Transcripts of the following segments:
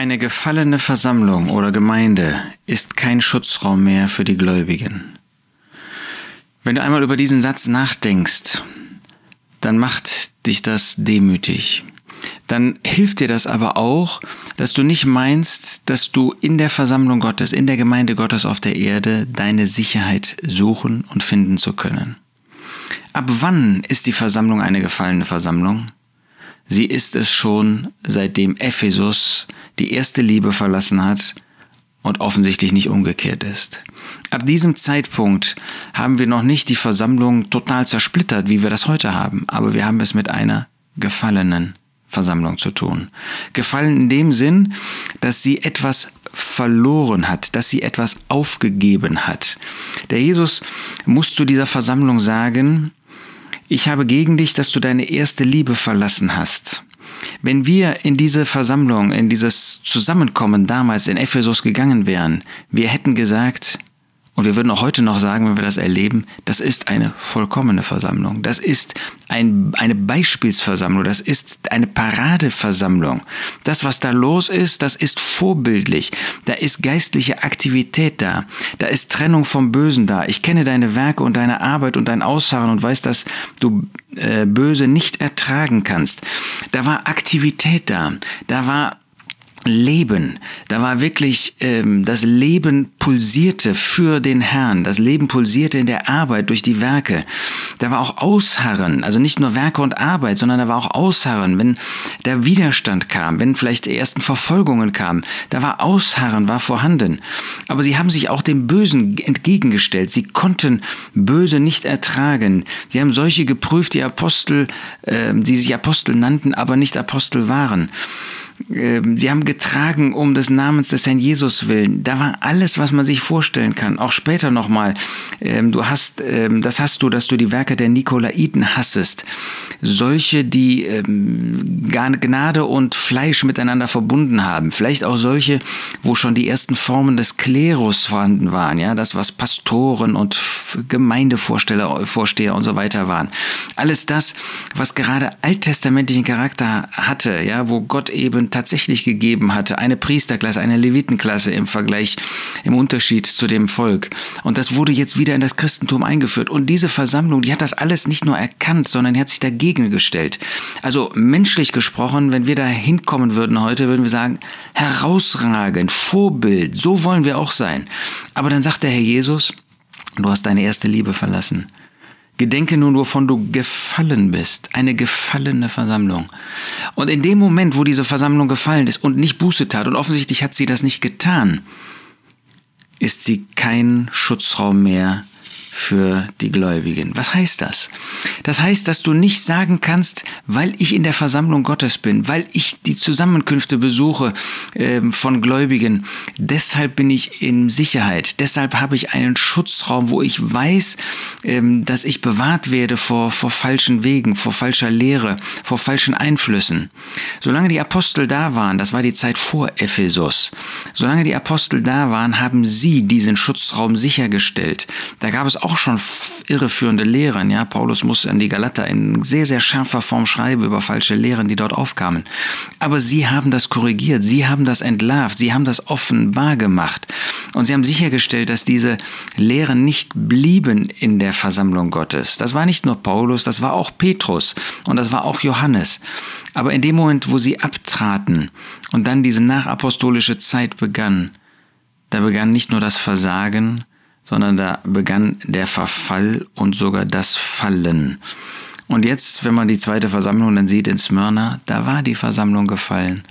Eine gefallene Versammlung oder Gemeinde ist kein Schutzraum mehr für die Gläubigen. Wenn du einmal über diesen Satz nachdenkst, dann macht dich das demütig. Dann hilft dir das aber auch, dass du nicht meinst, dass du in der Versammlung Gottes, in der Gemeinde Gottes auf der Erde deine Sicherheit suchen und finden zu können. Ab wann ist die Versammlung eine gefallene Versammlung? Sie ist es schon, seitdem Ephesus die erste Liebe verlassen hat und offensichtlich nicht umgekehrt ist. Ab diesem Zeitpunkt haben wir noch nicht die Versammlung total zersplittert, wie wir das heute haben, aber wir haben es mit einer gefallenen Versammlung zu tun. Gefallen in dem Sinn, dass sie etwas verloren hat, dass sie etwas aufgegeben hat. Der Jesus muss zu dieser Versammlung sagen, ich habe gegen dich, dass du deine erste Liebe verlassen hast. Wenn wir in diese Versammlung, in dieses Zusammenkommen damals in Ephesus gegangen wären, wir hätten gesagt, und wir würden auch heute noch sagen, wenn wir das erleben, das ist eine vollkommene Versammlung. Das ist ein, eine Beispielsversammlung. Das ist eine Paradeversammlung. Das, was da los ist, das ist vorbildlich. Da ist geistliche Aktivität da. Da ist Trennung vom Bösen da. Ich kenne deine Werke und deine Arbeit und dein Ausharren und weiß, dass du äh, Böse nicht ertragen kannst. Da war Aktivität da. Da war Leben. Da war wirklich ähm, das Leben pulsierte für den Herrn. Das Leben pulsierte in der Arbeit durch die Werke. Da war auch Ausharren, also nicht nur Werke und Arbeit, sondern da war auch Ausharren, wenn der Widerstand kam, wenn vielleicht die ersten Verfolgungen kamen. Da war Ausharren, war vorhanden. Aber sie haben sich auch dem Bösen entgegengestellt. Sie konnten Böse nicht ertragen. Sie haben solche geprüft, die Apostel, äh, die sich Apostel nannten, aber nicht Apostel waren. Ähm, sie haben getragen um des Namens des Herrn Jesus willen. Da war alles, was man sich vorstellen kann. Auch später nochmal. Ähm, du hast, ähm, das hast du, dass du die Werke der Nikolaiten hassest. Solche, die Gnade und Fleisch miteinander verbunden haben. Vielleicht auch solche, wo schon die ersten Formen des Klerus vorhanden waren. Ja, das, was Pastoren und Gemeindevorsteher Vorsteher und so weiter waren. Alles das, was gerade alttestamentlichen Charakter hatte, ja, wo Gott eben tatsächlich gegeben hatte, eine Priesterklasse, eine Levitenklasse im Vergleich, im Unterschied zu dem Volk. Und das wurde jetzt wieder in das Christentum eingeführt. Und diese Versammlung, die hat das alles nicht nur erkannt, sondern hat sich dagegen gestellt. Also menschlich gesprochen, wenn wir da hinkommen würden heute, würden wir sagen, herausragend, Vorbild, so wollen wir auch sein. Aber dann sagt der Herr Jesus, du hast deine erste Liebe verlassen. Gedenke nun, wovon du gefallen bist. Eine gefallene Versammlung. Und in dem Moment, wo diese Versammlung gefallen ist und nicht Buße tat, und offensichtlich hat sie das nicht getan, ist sie kein Schutzraum mehr für die Gläubigen. Was heißt das? Das heißt, dass du nicht sagen kannst, weil ich in der Versammlung Gottes bin, weil ich die Zusammenkünfte besuche äh, von Gläubigen, deshalb bin ich in Sicherheit, deshalb habe ich einen Schutzraum, wo ich weiß, äh, dass ich bewahrt werde vor, vor falschen Wegen, vor falscher Lehre, vor falschen Einflüssen. Solange die Apostel da waren, das war die Zeit vor Ephesus, solange die Apostel da waren, haben sie diesen Schutzraum sichergestellt. Da gab es auch schon irreführende Lehren. Ja, Paulus muss an die Galater in sehr, sehr scharfer Form schreiben über falsche Lehren, die dort aufkamen. Aber sie haben das korrigiert, sie haben das entlarvt, sie haben das offenbar gemacht. Und sie haben sichergestellt, dass diese Lehren nicht blieben in der Versammlung Gottes. Das war nicht nur Paulus, das war auch Petrus und das war auch Johannes. Aber in dem Moment, wo sie abtraten und dann diese nachapostolische Zeit begann, da begann nicht nur das Versagen, sondern da begann der Verfall und sogar das Fallen. Und jetzt, wenn man die zweite Versammlung dann sieht in Smyrna, da war die Versammlung gefallen.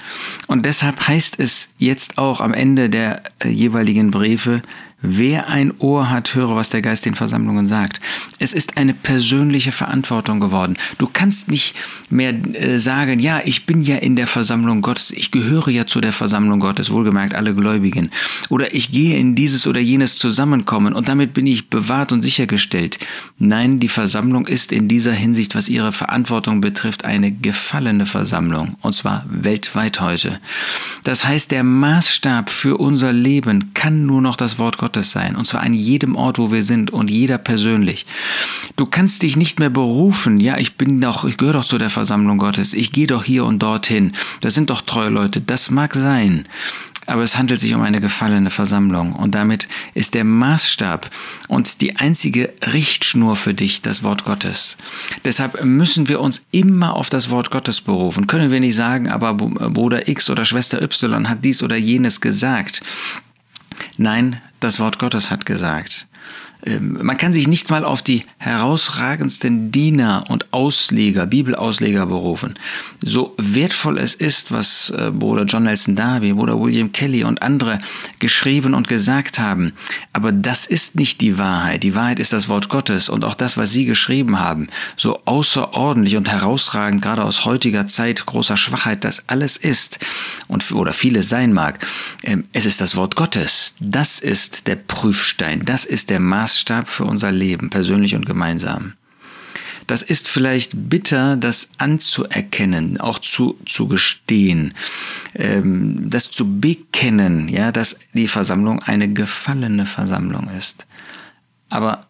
Und deshalb heißt es jetzt auch am Ende der äh, jeweiligen Briefe, Wer ein Ohr hat, höre, was der Geist den Versammlungen sagt. Es ist eine persönliche Verantwortung geworden. Du kannst nicht mehr äh, sagen, ja, ich bin ja in der Versammlung Gottes, ich gehöre ja zu der Versammlung Gottes, wohlgemerkt alle Gläubigen. Oder ich gehe in dieses oder jenes Zusammenkommen und damit bin ich bewahrt und sichergestellt. Nein, die Versammlung ist in dieser Hinsicht, was ihre Verantwortung betrifft, eine gefallene Versammlung. Und zwar weltweit heute. Das heißt, der Maßstab für unser Leben kann nur noch das Wort Gottes Gottes sein. Und zwar an jedem Ort, wo wir sind und jeder persönlich. Du kannst dich nicht mehr berufen, ja, ich bin doch, ich gehöre doch zu der Versammlung Gottes, ich gehe doch hier und dorthin. Das sind doch treue Leute. Das mag sein aber es handelt sich um eine gefallene Versammlung und damit ist der Maßstab und die einzige Richtschnur für dich das Wort Gottes. Deshalb müssen wir uns immer auf das Wort Gottes berufen. Können wir nicht sagen, aber Bruder X oder Schwester Y hat dies oder jenes gesagt. Nein, das Wort Gottes hat gesagt. Ähm, man kann sich nicht mal auf die herausragendsten Diener und Ausleger, Bibelausleger berufen. So wertvoll es ist, was äh, Bruder John Nelson Darby, Bruder William Kelly und andere geschrieben und gesagt haben. Aber das ist nicht die Wahrheit. Die Wahrheit ist das Wort Gottes und auch das, was sie geschrieben haben. So außerordentlich und herausragend, gerade aus heutiger Zeit großer Schwachheit, das alles ist und, oder vieles sein mag. Ähm, es ist das Wort Gottes. Das ist der Prüfstein. Das ist der Maß Maßstab für unser Leben, persönlich und gemeinsam. Das ist vielleicht bitter, das anzuerkennen, auch zu, zu gestehen, ähm, das zu bekennen, ja, dass die Versammlung eine gefallene Versammlung ist. Aber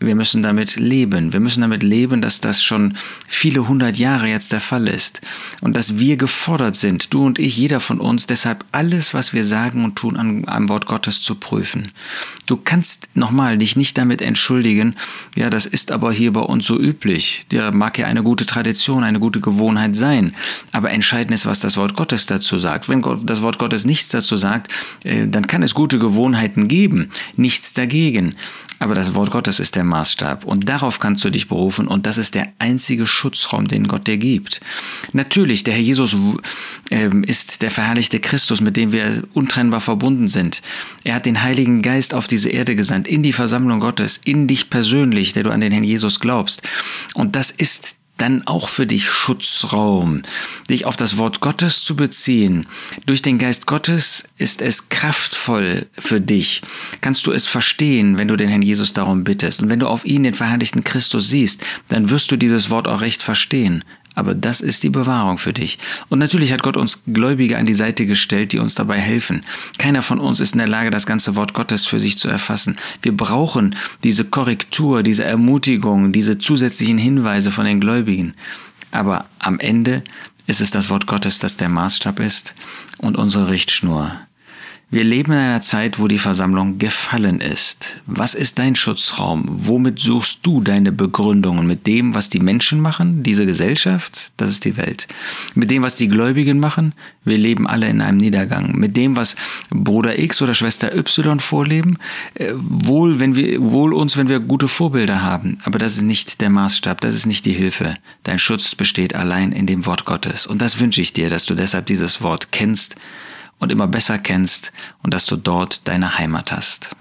wir müssen damit leben. Wir müssen damit leben, dass das schon viele hundert Jahre jetzt der Fall ist. Und dass wir gefordert sind, du und ich, jeder von uns, deshalb alles, was wir sagen und tun, an, am Wort Gottes zu prüfen. Du kannst nochmal dich nicht damit entschuldigen, ja, das ist aber hier bei uns so üblich. Der mag ja eine gute Tradition, eine gute Gewohnheit sein. Aber entscheidend ist, was das Wort Gottes dazu sagt. Wenn Gott, das Wort Gottes nichts dazu sagt, äh, dann kann es gute Gewohnheiten geben. Nichts dagegen. Aber das Wort Gottes ist der Maßstab und darauf kannst du dich berufen und das ist der einzige Schutzraum, den Gott dir gibt. Natürlich, der Herr Jesus äh, ist der verherrlichte Christus, mit dem wir untrennbar verbunden sind. Er hat den Heiligen Geist auf diese Erde gesandt, in die Versammlung Gottes, in dich persönlich, der du an den Herrn Jesus glaubst. Und das ist dann auch für dich Schutzraum, dich auf das Wort Gottes zu beziehen. Durch den Geist Gottes ist es kraftvoll für dich. Kannst du es verstehen, wenn du den Herrn Jesus darum bittest. Und wenn du auf ihn, den verherrlichten Christus, siehst, dann wirst du dieses Wort auch recht verstehen. Aber das ist die Bewahrung für dich. Und natürlich hat Gott uns Gläubige an die Seite gestellt, die uns dabei helfen. Keiner von uns ist in der Lage, das ganze Wort Gottes für sich zu erfassen. Wir brauchen diese Korrektur, diese Ermutigung, diese zusätzlichen Hinweise von den Gläubigen. Aber am Ende ist es das Wort Gottes, das der Maßstab ist und unsere Richtschnur. Wir leben in einer Zeit, wo die Versammlung gefallen ist. Was ist dein Schutzraum? Womit suchst du deine Begründungen? Mit dem, was die Menschen machen, diese Gesellschaft? Das ist die Welt. Mit dem, was die Gläubigen machen? Wir leben alle in einem Niedergang. Mit dem, was Bruder X oder Schwester Y vorleben? Äh, wohl, wenn wir, wohl uns, wenn wir gute Vorbilder haben. Aber das ist nicht der Maßstab, das ist nicht die Hilfe. Dein Schutz besteht allein in dem Wort Gottes. Und das wünsche ich dir, dass du deshalb dieses Wort kennst und immer besser kennst und dass du dort deine Heimat hast.